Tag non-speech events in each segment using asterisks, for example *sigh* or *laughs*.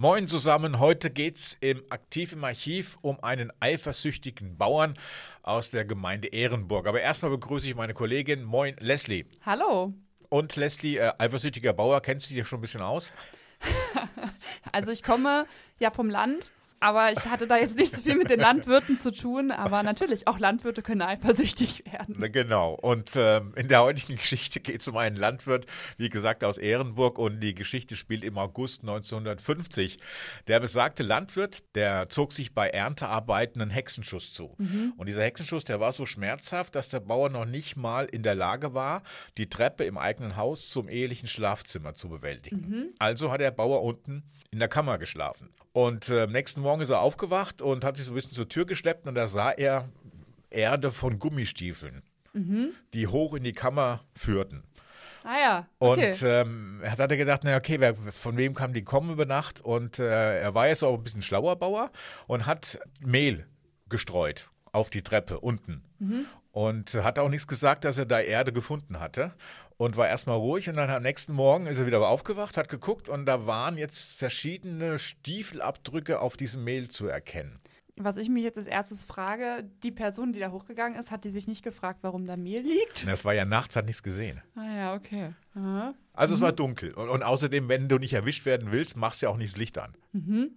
Moin zusammen, heute geht's im Aktiv im Archiv um einen eifersüchtigen Bauern aus der Gemeinde Ehrenburg. Aber erstmal begrüße ich meine Kollegin, moin Leslie. Hallo. Und Leslie, äh, eifersüchtiger Bauer, kennst du dich schon ein bisschen aus? *laughs* also ich komme ja vom Land aber ich hatte da jetzt nicht so viel mit den Landwirten zu tun. Aber natürlich, auch Landwirte können eifersüchtig werden. Genau. Und ähm, in der heutigen Geschichte geht es um einen Landwirt, wie gesagt, aus Ehrenburg. Und die Geschichte spielt im August 1950. Der besagte Landwirt, der zog sich bei Erntearbeiten einen Hexenschuss zu. Mhm. Und dieser Hexenschuss, der war so schmerzhaft, dass der Bauer noch nicht mal in der Lage war, die Treppe im eigenen Haus zum ehelichen Schlafzimmer zu bewältigen. Mhm. Also hat der Bauer unten in der Kammer geschlafen. Und äh, am nächsten Morgen ist er aufgewacht und hat sich so ein bisschen zur Tür geschleppt und da sah er Erde von Gummistiefeln, mhm. die hoch in die Kammer führten. Ah ja. Okay. Und ähm, er hat er gedacht, na okay, wer, von wem kam die kommen über Nacht? Und äh, er war jetzt auch ein bisschen schlauer Bauer und hat Mehl gestreut auf die Treppe unten. Mhm. Und hat auch nichts gesagt, dass er da Erde gefunden hatte und war erstmal ruhig und dann am nächsten Morgen ist er wieder aufgewacht, hat geguckt und da waren jetzt verschiedene Stiefelabdrücke auf diesem Mehl zu erkennen. Was ich mich jetzt als erstes frage, die Person, die da hochgegangen ist, hat die sich nicht gefragt, warum da Mehl liegt? Das war ja nachts, hat nichts gesehen. Ah ja, okay. Aha. Also mhm. es war dunkel. Und, und, außerdem, wenn du nicht erwischt werden willst, machst du ja auch nicht das Licht an. Mhm.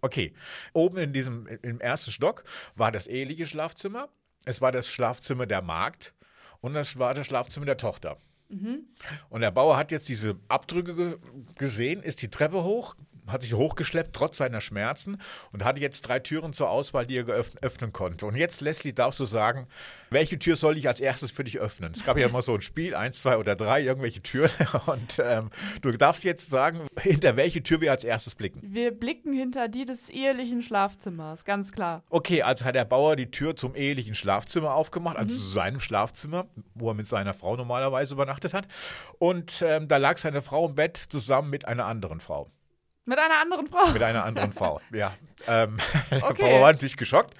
Okay. Oben in diesem, im ersten Stock war das eheliche Schlafzimmer. Es war das Schlafzimmer der Magd und das war das Schlafzimmer der Tochter. Mhm. Und der Bauer hat jetzt diese Abdrücke gesehen, ist die Treppe hoch, hat sich hochgeschleppt, trotz seiner Schmerzen und hatte jetzt drei Türen zur Auswahl, die er öffnen konnte. Und jetzt, Leslie, darfst du sagen, welche Tür soll ich als erstes für dich öffnen? Es gab ja immer so ein Spiel, eins, zwei oder drei, irgendwelche Türen. *laughs* Und ähm, du darfst jetzt sagen, hinter welche Tür wir als erstes blicken. Wir blicken hinter die des ehelichen Schlafzimmers, ganz klar. Okay, also hat der Bauer die Tür zum ehelichen Schlafzimmer aufgemacht, also mhm. zu seinem Schlafzimmer, wo er mit seiner Frau normalerweise übernachtet hat. Und ähm, da lag seine Frau im Bett zusammen mit einer anderen Frau. Mit einer anderen Frau. Mit einer anderen Frau, *laughs* ja. Ähm, *laughs* okay. Der Bauer war natürlich geschockt.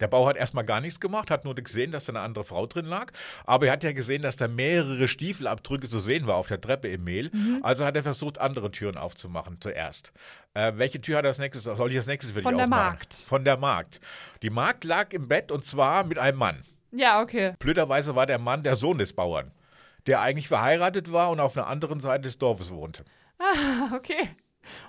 Der Bauer hat erstmal gar nichts gemacht, hat nur gesehen, dass da eine andere Frau drin lag. Aber er hat ja gesehen, dass da mehrere Stiefelabdrücke zu sehen war auf der Treppe im Mehl. Mhm. Also hat er versucht, andere Türen aufzumachen zuerst. Äh, welche Tür hat er als nächstes? Soll ich als nächstes für Von dich aufmachen? Von der Magd. Von der Magd. Die Magd lag im Bett und zwar mit einem Mann. Ja, okay. Blöderweise war der Mann der Sohn des Bauern, der eigentlich verheiratet war und auf einer anderen Seite des Dorfes wohnte. Ah, *laughs* okay.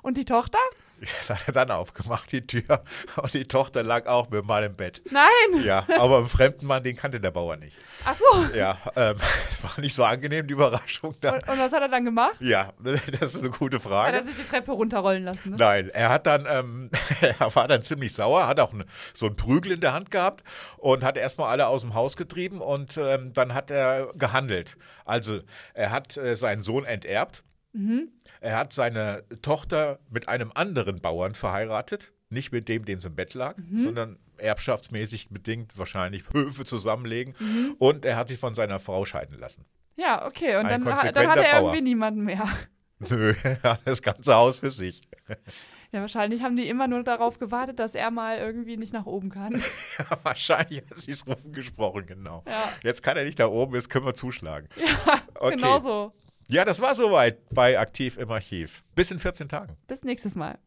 Und die Tochter? Das hat er dann aufgemacht, die Tür. Und die Tochter lag auch mit mal im Bett. Nein! Ja, aber einen fremden Mann, den kannte der Bauer nicht. Ach so. Ja, ähm, *laughs* es war nicht so angenehm, die Überraschung. Dann. Und, und, was hat er dann gemacht? Ja, *laughs* das ist eine gute Frage. Hat er sich die Treppe runterrollen lassen? Ne? Nein, er hat dann, ähm, *laughs* er war dann ziemlich sauer, hat auch ne, so einen Prügel in der Hand gehabt und hat erstmal alle aus dem Haus getrieben und ähm, dann hat er gehandelt. Also, er hat äh, seinen Sohn enterbt. Mhm. Er hat seine Tochter mit einem anderen Bauern verheiratet, nicht mit dem, dem sie im Bett lag, mhm. sondern erbschaftsmäßig bedingt wahrscheinlich *laughs* Höfe zusammenlegen. Mhm. Und er hat sich von seiner Frau scheiden lassen. Ja, okay. Und dann, dann, hat er Bauer. irgendwie niemanden mehr. *laughs* Nö, er hat das ganze Haus für sich. *laughs* Ja, wahrscheinlich haben die immer nur darauf gewartet, dass er mal irgendwie nicht nach oben kann. ja, wahrscheinlich hat sie es rumgesprochen, genau. Ja. Jetzt kann er nicht nach oben, jetzt können wir zuschlagen. Ja, okay. genau so. Ja, das war soweit bei Aktiv im Archiv. Bis in 14 Tagen. Bis nächstes Mal.